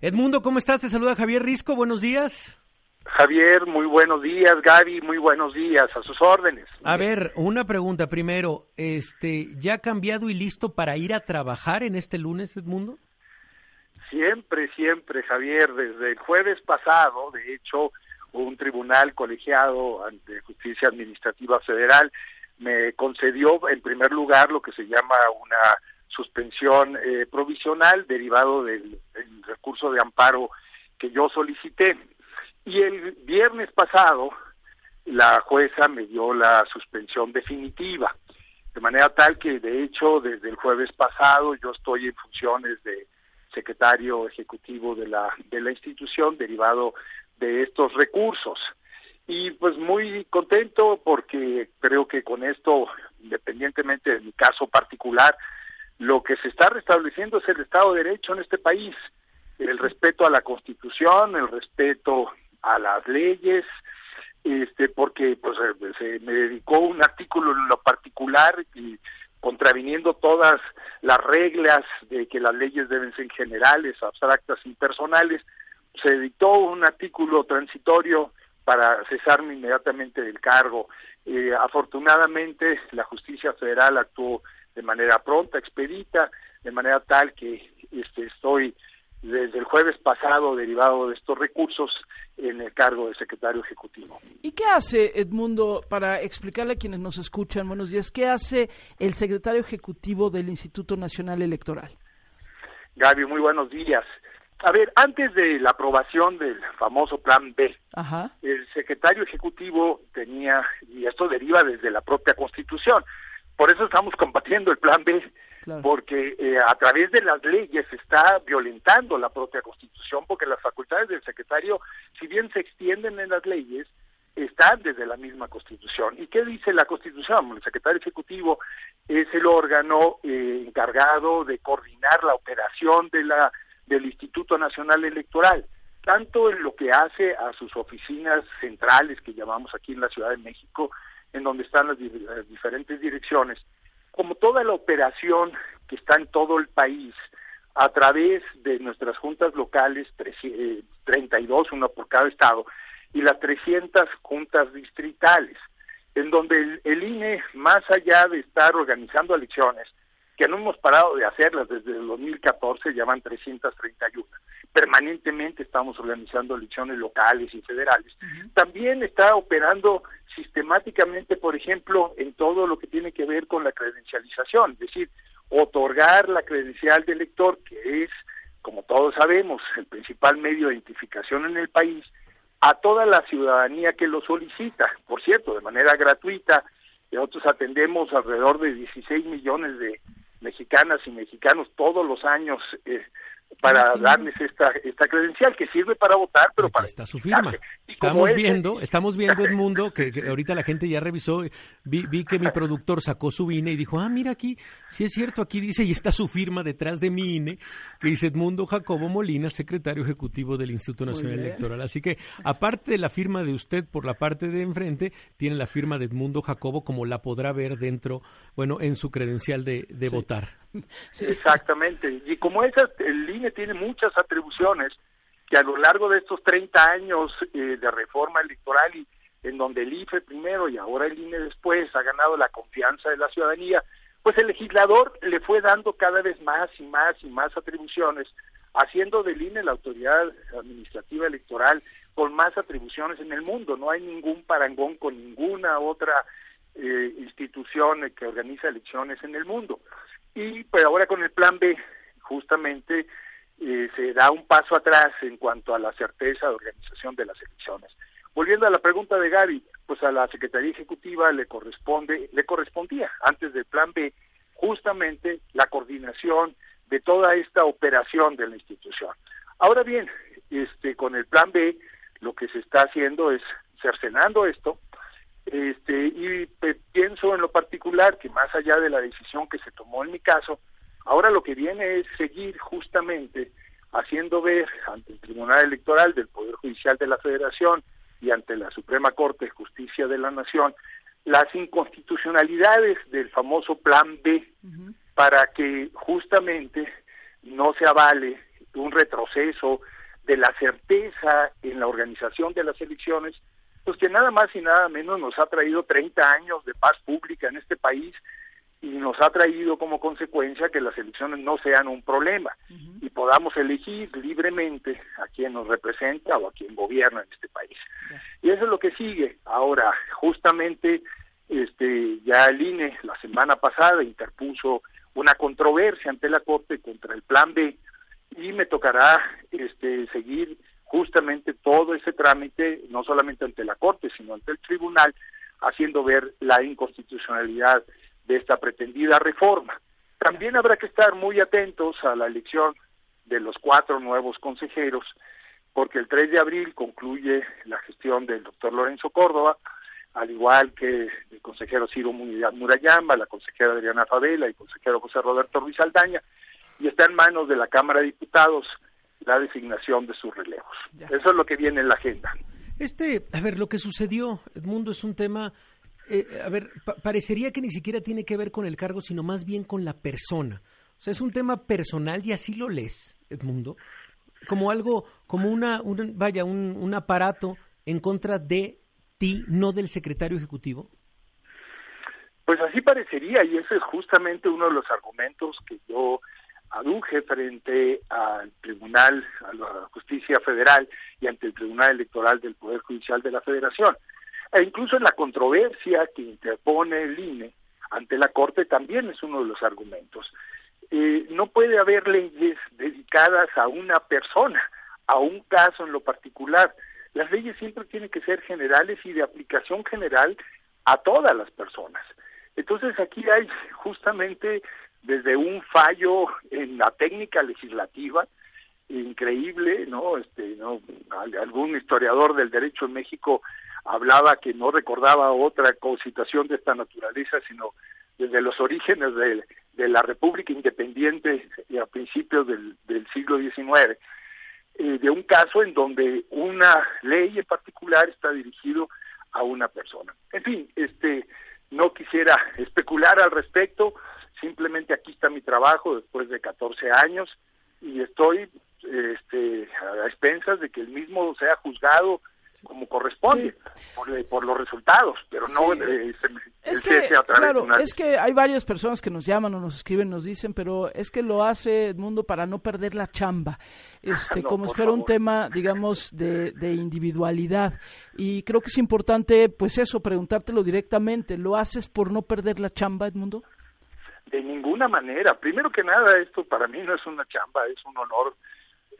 Edmundo, ¿cómo estás? Te saluda Javier Risco, buenos días. Javier, muy buenos días. Gaby, muy buenos días. A sus órdenes. A ver, una pregunta primero. Este, ¿Ya cambiado y listo para ir a trabajar en este lunes, Edmundo? Siempre, siempre, Javier. Desde el jueves pasado, de hecho, un tribunal colegiado de justicia administrativa federal me concedió, en primer lugar, lo que se llama una suspensión eh, provisional derivado del recurso de amparo que yo solicité y el viernes pasado la jueza me dio la suspensión definitiva, de manera tal que de hecho desde el jueves pasado yo estoy en funciones de secretario ejecutivo de la de la institución derivado de estos recursos. Y pues muy contento porque creo que con esto, independientemente de mi caso particular, lo que se está restableciendo es el Estado de Derecho en este país, el respeto a la Constitución, el respeto a las leyes, este, porque pues eh, se me dedicó un artículo en lo particular y contraviniendo todas las reglas de que las leyes deben ser generales, abstractas, impersonales, se dictó un artículo transitorio para cesarme inmediatamente del cargo. Eh, afortunadamente, la justicia federal actuó de manera pronta, expedita, de manera tal que este, estoy desde el jueves pasado derivado de estos recursos en el cargo de secretario ejecutivo. ¿Y qué hace Edmundo, para explicarle a quienes nos escuchan, buenos días, qué hace el secretario ejecutivo del Instituto Nacional Electoral? Gaby, muy buenos días. A ver, antes de la aprobación del famoso Plan B, el secretario ejecutivo tenía, y esto deriva desde la propia Constitución, por eso estamos combatiendo el Plan B, porque eh, a través de las leyes se está violentando la propia Constitución, porque las facultades del secretario, si bien se extienden en las leyes, están desde la misma Constitución. ¿Y qué dice la Constitución? El secretario ejecutivo es el órgano eh, encargado de coordinar la operación de la del Instituto Nacional Electoral, tanto en lo que hace a sus oficinas centrales que llamamos aquí en la Ciudad de México, en donde están las diferentes direcciones, como toda la operación que está en todo el país a través de nuestras juntas locales, 32, eh, una por cada estado, y las 300 juntas distritales, en donde el, INE, más allá de estar organizando elecciones, que no hemos parado de hacerlas desde el 2014, ya van 331. Permanentemente estamos organizando elecciones locales y federales. También está operando sistemáticamente, por ejemplo, en todo lo que tiene que ver con la credencialización, es decir, otorgar la credencial de elector, que es, como todos sabemos, el principal medio de identificación en el país, a toda la ciudadanía que lo solicita, por cierto, de manera gratuita. Nosotros atendemos alrededor de 16 millones de mexicanas y mexicanos todos los años eh, para darles esta esta credencial que sirve para votar, pero para está su firma. estamos viendo, estamos viendo el mundo que, ahorita la gente ya revisó, vi, vi que mi productor sacó su INE y dijo, ah, mira aquí, si es cierto, aquí dice y está su firma detrás de mi INE, que dice Edmundo Jacobo Molina, secretario ejecutivo del Instituto Nacional Electoral. Así que, aparte de la firma de usted por la parte de enfrente, tiene la firma de Edmundo Jacobo, como la podrá ver dentro, bueno, en su credencial de, de votar. Exactamente. Y como esa, el INE tiene muchas atribuciones que a lo largo de estos 30 años eh, de reforma electoral y en donde el IFE primero y ahora el INE después ha ganado la confianza de la ciudadanía, pues el legislador le fue dando cada vez más y más y más atribuciones, haciendo del INE la autoridad administrativa electoral con más atribuciones en el mundo. No hay ningún parangón con ninguna otra eh, institución que organiza elecciones en el mundo. Y pues ahora con el plan B, justamente eh, se da un paso atrás en cuanto a la certeza de organización de las elecciones. Volviendo a la pregunta de Gaby, pues a la Secretaría Ejecutiva le corresponde, le correspondía antes del plan B justamente la coordinación de toda esta operación de la institución. Ahora bien, este con el plan B lo que se está haciendo es cercenando esto, este y pienso en lo particular que más allá de la decisión que se tomó en mi caso, Ahora lo que viene es seguir justamente haciendo ver ante el Tribunal Electoral del Poder Judicial de la Federación y ante la Suprema Corte de Justicia de la Nación las inconstitucionalidades del famoso Plan B para que justamente no se avale un retroceso de la certeza en la organización de las elecciones, pues que nada más y nada menos nos ha traído 30 años de paz pública en este país y nos ha traído como consecuencia que las elecciones no sean un problema y podamos elegir libremente a quien nos representa o a quien gobierna en este país. Y eso es lo que sigue. Ahora, justamente, este, ya el INE la semana pasada interpuso una controversia ante la Corte contra el Plan B y me tocará este, seguir justamente todo ese trámite, no solamente ante la Corte, sino ante el Tribunal, haciendo ver la inconstitucionalidad de esta pretendida reforma. También habrá que estar muy atentos a la elección de los cuatro nuevos consejeros, porque el 3 de abril concluye la gestión del doctor Lorenzo Córdoba, al igual que el consejero Ciro Murayama, la consejera Adriana Favela y el consejero José Roberto Ruiz Aldaña, y está en manos de la Cámara de Diputados la designación de sus relevos. Eso es lo que viene en la agenda. Este, a ver, lo que sucedió, Edmundo, es un tema eh, a ver, parecería que ni siquiera tiene que ver con el cargo, sino más bien con la persona. O sea, es un tema personal y así lo lees, Edmundo, como algo, como una, un, vaya, un, un aparato en contra de ti, no del secretario ejecutivo. Pues así parecería y ese es justamente uno de los argumentos que yo aduje frente al Tribunal, a la Justicia Federal y ante el Tribunal Electoral del Poder Judicial de la Federación. E incluso en la controversia que interpone el INE ante la Corte también es uno de los argumentos. Eh, no puede haber leyes dedicadas a una persona, a un caso en lo particular. Las leyes siempre tienen que ser generales y de aplicación general a todas las personas. Entonces aquí hay justamente desde un fallo en la técnica legislativa increíble, ¿no? Este, no algún historiador del derecho en México hablaba que no recordaba otra situación de esta naturaleza, sino desde los orígenes de, la República Independiente a principios del, siglo XIX, eh, de un caso en donde una ley en particular está dirigido a una persona. En fin, este, no quisiera especular al respecto, simplemente aquí está mi trabajo después de 14 años y estoy este, a expensas de que el mismo sea juzgado como corresponde por, los resultados, pero no eh, es que, claro, es que hay varias personas que nos llaman o nos escriben, nos dicen, pero es que lo hace Edmundo para no perder la chamba, este, como si fuera un tema, digamos, de, de individualidad. Y creo que es importante, pues eso, preguntártelo directamente, ¿lo haces por no perder la chamba, Edmundo? De ninguna manera. Primero que nada, esto para mí no es una chamba, es un honor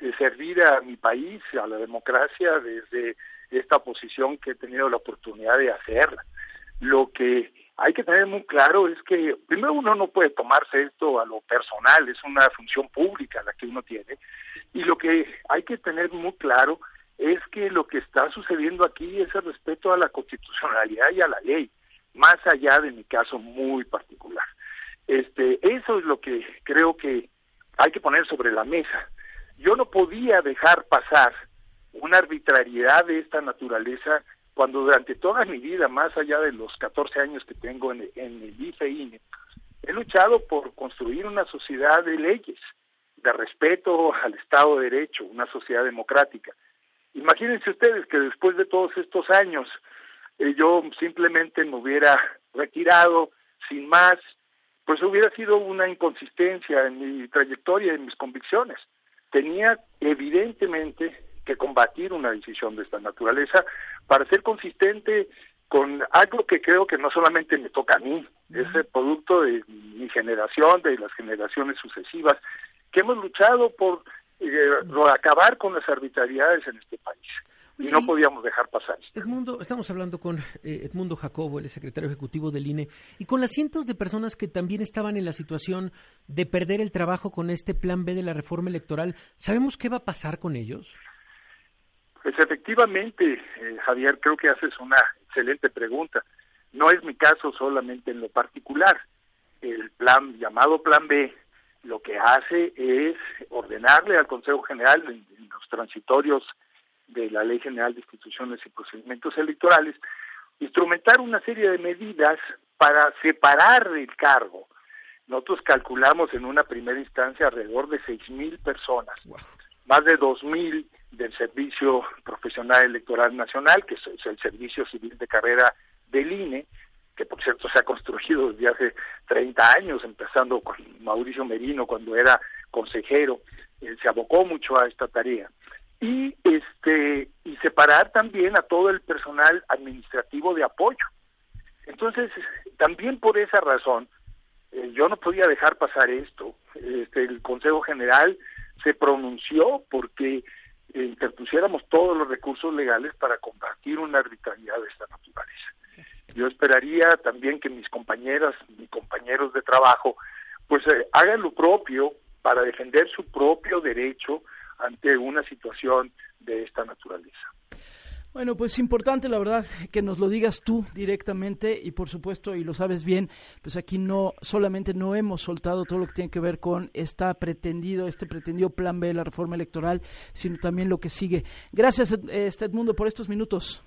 eh, servir a mi país, a la democracia, desde esta posición que he tenido la oportunidad de hacerla. Lo que hay que tener muy claro es que primero uno no puede tomarse esto a lo personal, es una función pública la que uno tiene, y lo que hay que tener muy claro es que lo que está sucediendo aquí es el respeto a la constitucionalidad y a la ley, más allá de mi caso muy particular. Este, eso es lo que creo que hay que poner sobre la mesa. Yo no podía dejar pasar una arbitrariedad de esta naturaleza cuando durante toda mi vida, más allá de los 14 años que tengo en, el IFE he luchado por construir una sociedad de leyes, de respeto al Estado de Derecho, una sociedad democrática. Imagínense ustedes que después de todos estos años eh, yo simplemente me hubiera retirado sin más, pues hubiera sido una inconsistencia en mi trayectoria, en mis convicciones. Tenía evidentemente que combatir una decisión de esta naturaleza para ser consistente con algo que creo que no solamente me toca a mí, es el producto de mi generación, de las generaciones sucesivas, que hemos luchado por eh, acabar con las arbitrariedades en este país. Y no podíamos dejar pasar. Edmundo, estamos hablando con eh, Edmundo Jacobo, el secretario ejecutivo del INE, y con las cientos de personas que también estaban en la situación de perder el trabajo con este plan B de la reforma electoral. ¿Sabemos qué va a pasar con ellos? Pues efectivamente, eh, Javier, creo que haces una excelente pregunta. No es mi caso solamente en lo particular. El plan llamado Plan B lo que hace es ordenarle al Consejo General en, los transitorios de la Ley General de Instituciones y Procedimientos Electorales instrumentar una serie de medidas para separar el cargo. Nosotros calculamos en una primera instancia alrededor de seis mil personas más de 2.000 del Servicio Profesional Electoral Nacional, que es el Servicio Civil de Carrera del INE, que por cierto se ha construido desde hace 30 años, empezando con Mauricio Merino cuando era consejero, él se abocó mucho a esta tarea. Y este y separar también a todo el personal administrativo de apoyo. Entonces, también por esa razón, eh, yo no podía dejar pasar esto. Este, el Consejo General se pronunció porque eh, interpusiéramos todos los recursos legales para combatir una arbitrariedad de esta naturaleza. Yo esperaría también que mis compañeras, mis compañeros de trabajo, pues eh, hagan lo propio para defender su propio derecho ante una situación de esta naturaleza. Bueno, pues importante, la verdad, que nos lo digas tú directamente y por supuesto, y lo sabes bien, pues aquí no solamente no hemos soltado todo lo que tiene que ver con esta pretendido, este pretendido plan B de la reforma electoral, sino también lo que sigue. Gracias, este Edmundo, por estos minutos.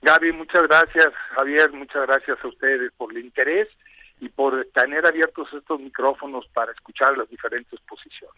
Gaby, muchas gracias. Javier, muchas gracias a ustedes por el interés y por tener abiertos estos micrófonos para escuchar las diferentes posiciones.